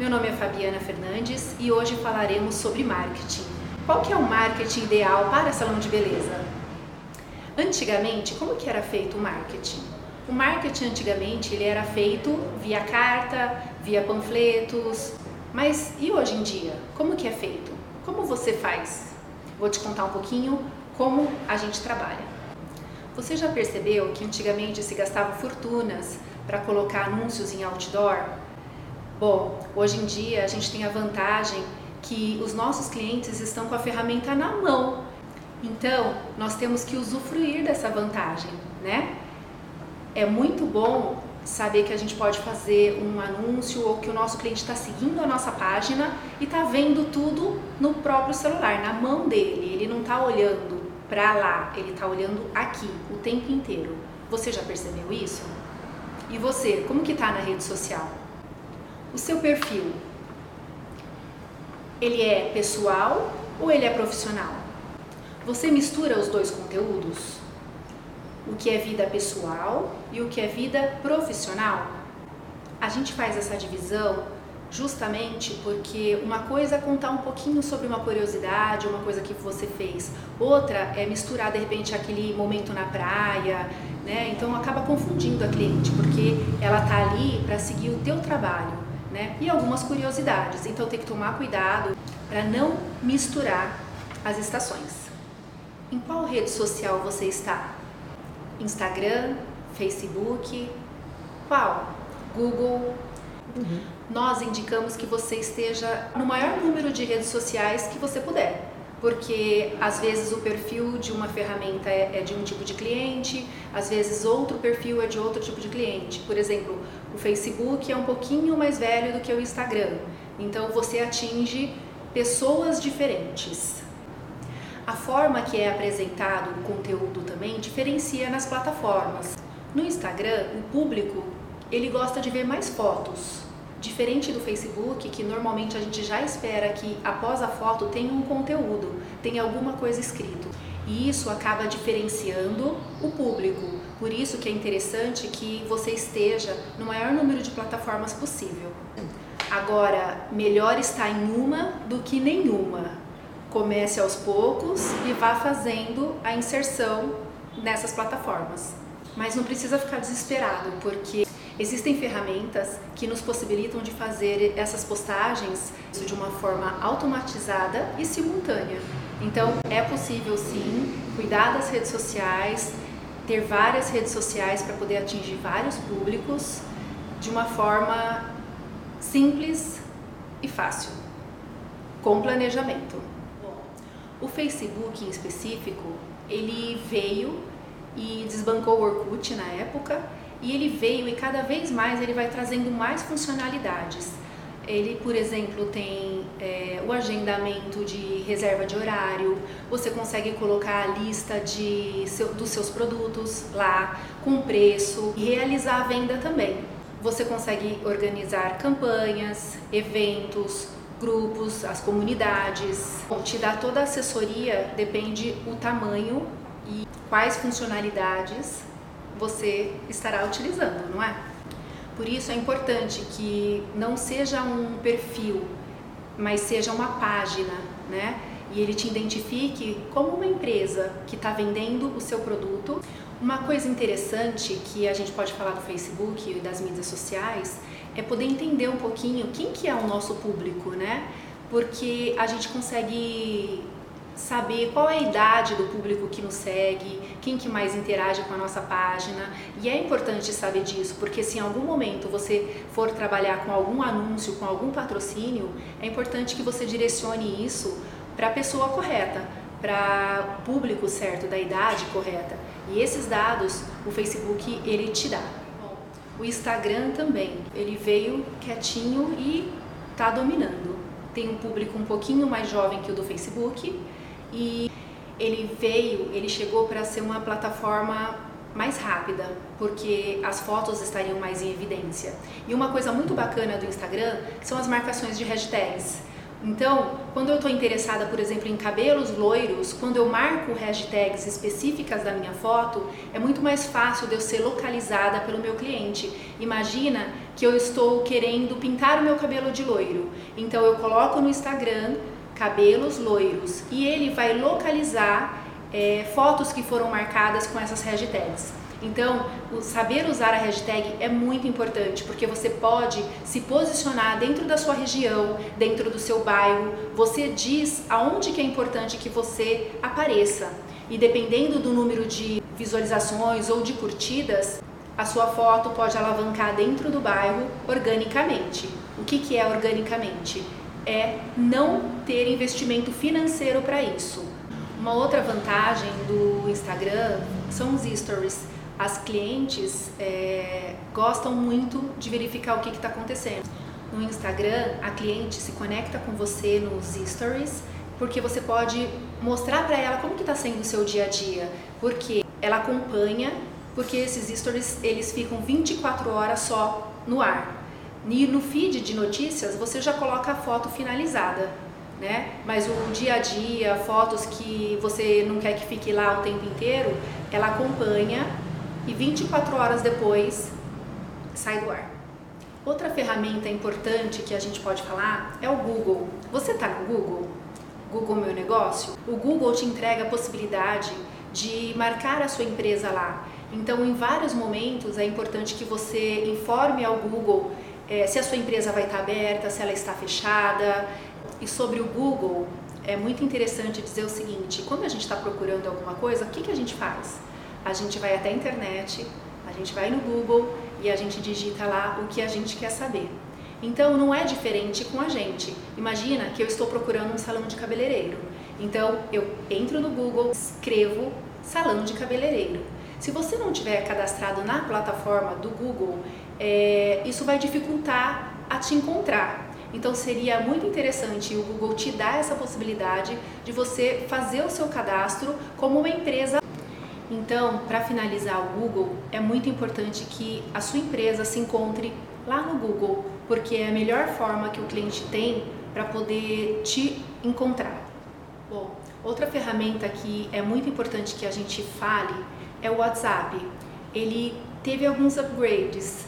Meu nome é Fabiana Fernandes e hoje falaremos sobre marketing. Qual que é o marketing ideal para salão de beleza? Antigamente, como que era feito o marketing? O marketing antigamente ele era feito via carta, via panfletos, mas e hoje em dia? Como que é feito? Como você faz? Vou te contar um pouquinho como a gente trabalha. Você já percebeu que antigamente se gastava fortunas para colocar anúncios em outdoor? Bom, hoje em dia a gente tem a vantagem que os nossos clientes estão com a ferramenta na mão. Então, nós temos que usufruir dessa vantagem, né? É muito bom saber que a gente pode fazer um anúncio ou que o nosso cliente está seguindo a nossa página e está vendo tudo no próprio celular, na mão dele. Ele não está olhando para lá, ele está olhando aqui o tempo inteiro. Você já percebeu isso? E você, como que está na rede social? O seu perfil, ele é pessoal ou ele é profissional? Você mistura os dois conteúdos? O que é vida pessoal e o que é vida profissional? A gente faz essa divisão justamente porque uma coisa é contar um pouquinho sobre uma curiosidade, uma coisa que você fez, outra é misturar de repente aquele momento na praia, né? Então acaba confundindo a cliente, porque ela tá ali para seguir o teu trabalho né? E algumas curiosidades. Então tem que tomar cuidado para não misturar as estações. Em qual rede social você está? Instagram, Facebook, qual? Google. Uhum. Nós indicamos que você esteja no maior número de redes sociais que você puder porque às vezes o perfil de uma ferramenta é, é, de um tipo de cliente, às vezes outro perfil é de outro tipo de cliente. Por exemplo, o Facebook é um pouquinho mais velho do que o Instagram, então você atinge pessoas diferentes. A forma que é apresentado o conteúdo também diferencia nas plataformas. No Instagram, o público ele gosta de ver mais fotos, Diferente do Facebook, que normalmente a gente já espera que após a foto tenha um conteúdo, tenha alguma coisa escrito. E isso acaba diferenciando o público. Por isso que é interessante que você esteja no maior número de plataformas possível. Agora, melhor estar em uma do que nenhuma. Comece aos poucos e vá fazendo a inserção nessas plataformas. Mas não precisa ficar desesperado, porque Existem ferramentas que nos possibilitam de fazer essas postagens de uma forma automatizada e simultânea. Então, é possível sim cuidar das redes sociais, ter várias redes sociais para poder atingir vários públicos de uma forma simples e fácil, com planejamento. O Facebook em específico, ele veio e desbancou o Orkut na época e ele veio e cada vez mais ele vai trazendo mais funcionalidades. Ele, por exemplo, tem é, o agendamento de reserva de horário, você consegue colocar a lista de seu, dos seus produtos lá com preço e realizar a venda também. Você consegue organizar campanhas, eventos, grupos, as comunidades. Bom, te dá toda a assessoria, depende o tamanho e quais funcionalidades você estará utilizando, não é? Por isso é importante que não seja um perfil, mas seja uma página, né? E ele te identifique como uma empresa que está vendendo o seu produto. Uma coisa interessante que a gente pode falar do Facebook e das mídias sociais é poder entender um pouquinho quem que é o nosso público, né? Porque a gente consegue saber qual é a idade do público que nos segue, quem que mais interage com a nossa página. E é importante saber disso, porque se em algum momento você for trabalhar com algum anúncio, com algum patrocínio, é importante que você direcione isso para a pessoa correta, para o público certo, da idade correta. E esses dados o Facebook ele te dá. O Instagram também, ele veio quietinho e está dominando. Tem um público um pouquinho mais jovem que o do Facebook, e ele veio, ele chegou para ser uma plataforma mais rápida, porque as fotos estariam mais em evidência. E uma coisa muito bacana do Instagram são as marcações de hashtags, Então, quando eu estou interessada, por exemplo, em cabelos loiros, quando eu marco hashtags específicas da minha foto, é muito mais fácil de eu ser localizada pelo meu cliente. Imagina que eu estou querendo pintar o meu cabelo de loiro. Então, eu coloco no Instagram cabelos loiros e ele vai localizar é, fotos que foram marcadas com essas hashtags. Então, saber usar a hashtag é muito importante, porque você pode se posicionar dentro da sua região, dentro do seu bairro, você diz aonde que é importante que você apareça. E dependendo do número de visualizações ou de curtidas, a sua foto pode alavancar dentro do bairro organicamente. O que, que é organicamente? É não ter investimento financeiro para isso. Uma outra vantagem do Instagram são os stories as clientes é, gostam muito de verificar o que está acontecendo. No Instagram, a cliente se conecta com você nos stories, porque você pode mostrar para ela como que está sendo o seu dia a dia, porque ela acompanha, porque esses stories eles ficam 24 horas só no ar. E no feed de notícias você já coloca a foto finalizada, né? Mas o dia a dia, fotos que você não quer que fique lá o tempo inteiro, ela acompanha e 24 horas depois sai do ar. Outra ferramenta importante que a gente pode falar é o Google. Você está no Google? Google Meu Negócio? O Google te entrega a possibilidade de marcar a sua empresa lá. Então, em vários momentos, é importante que você informe ao Google é, se a sua empresa vai estar aberta, se ela está fechada. E sobre o Google, é muito interessante dizer o seguinte: quando a gente está procurando alguma coisa, o que, que a gente faz? a gente vai até a internet, a gente vai no Google e a gente digita lá o que a gente quer saber. Então não é diferente com a gente. Imagina que eu estou procurando um salão de cabeleireiro. Então eu entro no Google, escrevo salão de cabeleireiro. Se você não tiver cadastrado na plataforma do Google, é, isso vai dificultar a te encontrar. Então seria muito interessante o Google te dar essa possibilidade de você fazer o seu cadastro como uma empresa então, para finalizar o Google, é muito importante que a sua empresa se encontre lá no Google, porque é a melhor forma que o cliente tem para poder te encontrar. Bom, outra ferramenta que é muito importante que a gente fale é o WhatsApp. Ele teve alguns upgrades.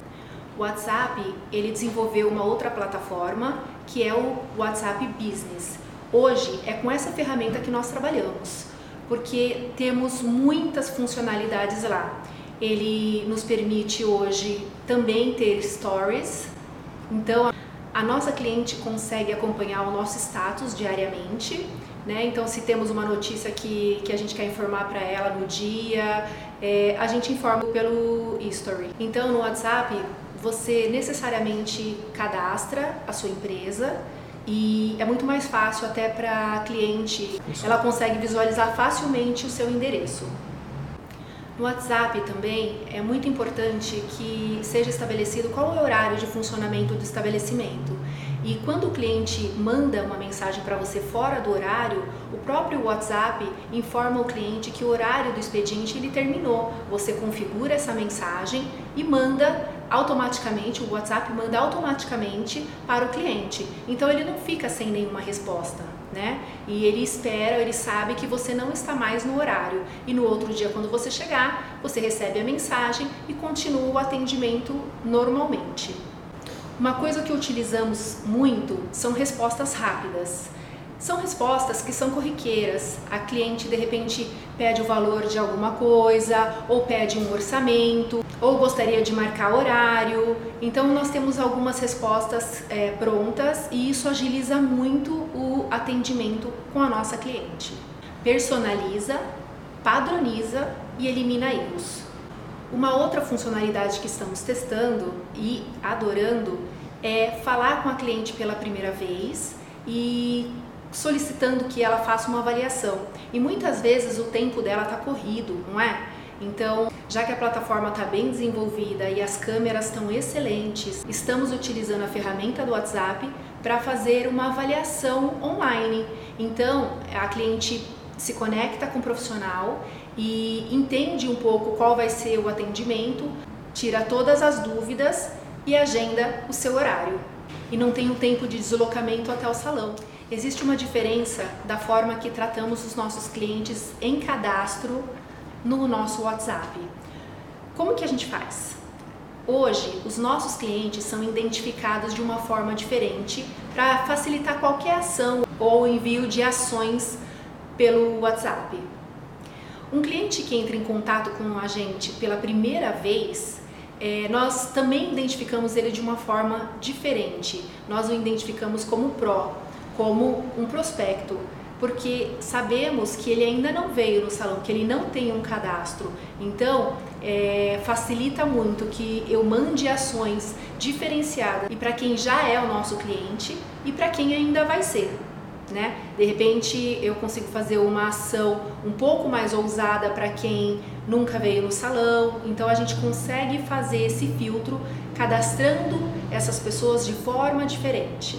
O WhatsApp, ele desenvolveu uma outra plataforma que é o WhatsApp Business. Hoje é com essa ferramenta que nós trabalhamos porque temos muitas funcionalidades lá. Ele nos permite hoje também ter stories, então a nossa cliente consegue acompanhar o nosso status diariamente. Né? Então, se temos uma notícia que, que a gente quer informar para ela no dia, é, a gente informa pelo history. Então, no WhatsApp, você necessariamente cadastra a sua empresa e é muito mais fácil até para a cliente, Isso. ela consegue visualizar facilmente o seu endereço. No WhatsApp também é muito importante que seja estabelecido qual é o horário de funcionamento do estabelecimento. E quando o cliente manda uma mensagem para você fora do horário, o próprio WhatsApp informa o cliente que o horário do expediente ele terminou. Você configura essa mensagem e manda automaticamente, o WhatsApp manda automaticamente para o cliente. Então ele não fica sem nenhuma resposta, né? E ele espera, ele sabe que você não está mais no horário. E no outro dia, quando você chegar, você recebe a mensagem e continua o atendimento normalmente. Uma coisa que utilizamos muito são respostas rápidas. São respostas que são corriqueiras. A cliente de repente pede o valor de alguma coisa, ou pede um orçamento, ou gostaria de marcar horário. Então nós temos algumas respostas é, prontas e isso agiliza muito o atendimento com a nossa cliente. Personaliza, padroniza e elimina erros. Uma outra funcionalidade que estamos testando e adorando é falar com a cliente pela primeira vez e solicitando que ela faça uma avaliação. E muitas vezes o tempo dela está corrido, não é? Então, já que a plataforma está bem desenvolvida e as câmeras estão excelentes, estamos utilizando a ferramenta do WhatsApp para fazer uma avaliação online. Então, a cliente se conecta com o profissional e entende um pouco qual vai ser o atendimento, tira todas as dúvidas e agenda o seu horário. E não tem o tempo de deslocamento até o salão. Existe uma diferença da forma que tratamos os nossos clientes em cadastro no nosso WhatsApp. Como que a gente faz? Hoje, os nossos clientes são identificados de uma forma diferente para facilitar qualquer ação ou envio de ações pelo WhatsApp. Um cliente que entra em contato com a gente pela primeira vez, é, nós também identificamos ele de uma forma diferente. Nós o identificamos como pró, como um prospecto, porque sabemos que ele ainda não veio no salão, que ele não tem um cadastro. Então, é, facilita muito que eu mande ações diferenciadas e para quem já é o nosso cliente e para quem ainda vai ser né? De repente eu consigo fazer uma ação um pouco mais ousada para quem nunca veio no salão. Então a gente consegue fazer esse filtro cadastrando essas pessoas de forma diferente.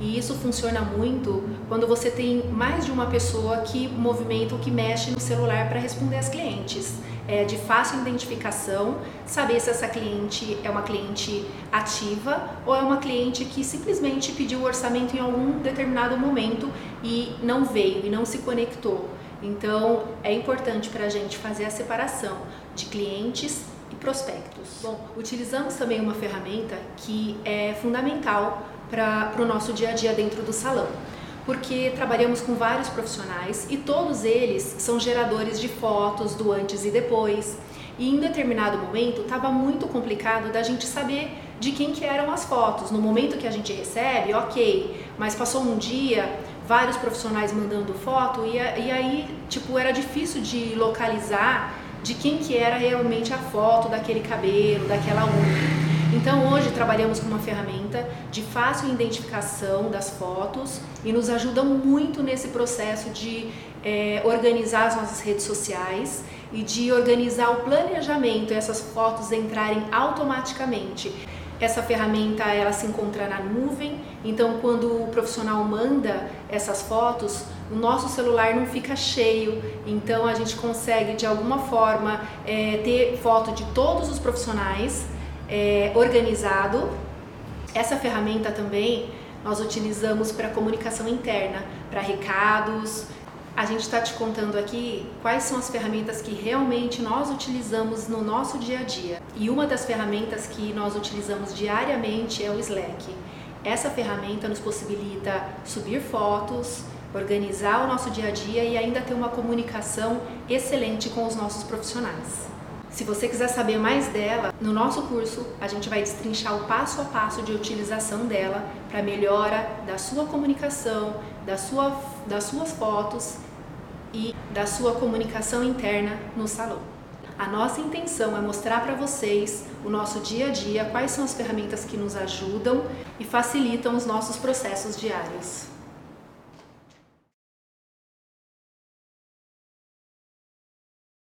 E isso funciona muito quando você tem mais de uma pessoa que movimenta ou que mexe no celular para responder às clientes. É de fácil identificação, saber se essa cliente é uma cliente ativa ou é uma cliente que simplesmente pediu o orçamento em algum determinado momento e não veio e não se conectou. Então é importante para a gente fazer a separação de clientes e prospectos. Bom, utilizamos também uma ferramenta que é fundamental para o nosso dia a dia dentro do salão. Porque trabalhamos com vários profissionais e todos eles são geradores de fotos do antes e depois. E em determinado momento estava muito complicado da gente saber de quem que eram as fotos. No momento que a gente recebe, ok, mas passou um dia, vários profissionais mandando foto e, e aí tipo era difícil de localizar de quem que era realmente a foto daquele cabelo, daquela unha. Então hoje trabalhamos com uma ferramenta de fácil identificação das fotos e nos ajudam muito nesse processo de é, organizar as nossas redes sociais e de organizar o planejamento essas fotos entrarem automaticamente. Essa ferramenta ela se encontra na nuvem, então quando o profissional manda essas fotos, o nosso celular não fica cheio, então a gente consegue de alguma forma é, ter foto de todos os profissionais é, organizado. Essa ferramenta também nós utilizamos para comunicação interna, para recados. A gente está te contando aqui quais são as ferramentas que realmente nós utilizamos no nosso dia a dia. E uma das ferramentas que nós utilizamos diariamente é o Slack. Essa ferramenta nos possibilita subir fotos, organizar o nosso dia a dia e ainda ter uma comunicação excelente com os nossos profissionais. Se você quiser saber mais dela, no nosso curso a gente vai destrinchar o passo a passo de utilização dela para melhora da sua comunicação, da sua, das suas fotos e da sua comunicação interna no salão. A nossa intenção é mostrar para vocês o nosso dia a dia, quais são as ferramentas que nos ajudam e facilitam os nossos processos diários.